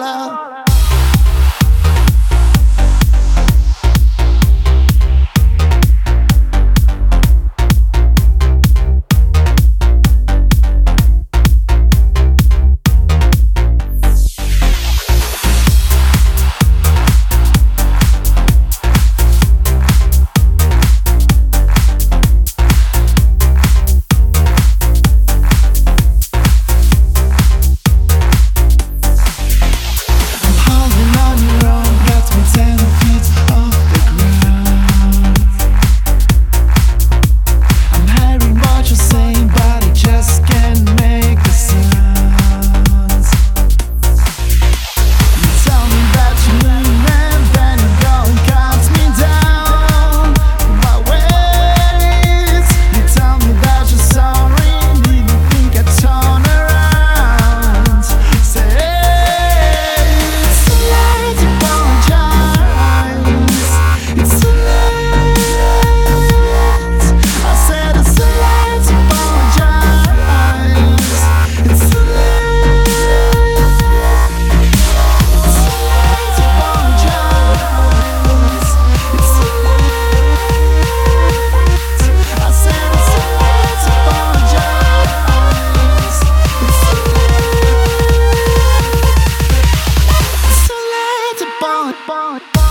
dollar. ball, ball, ball.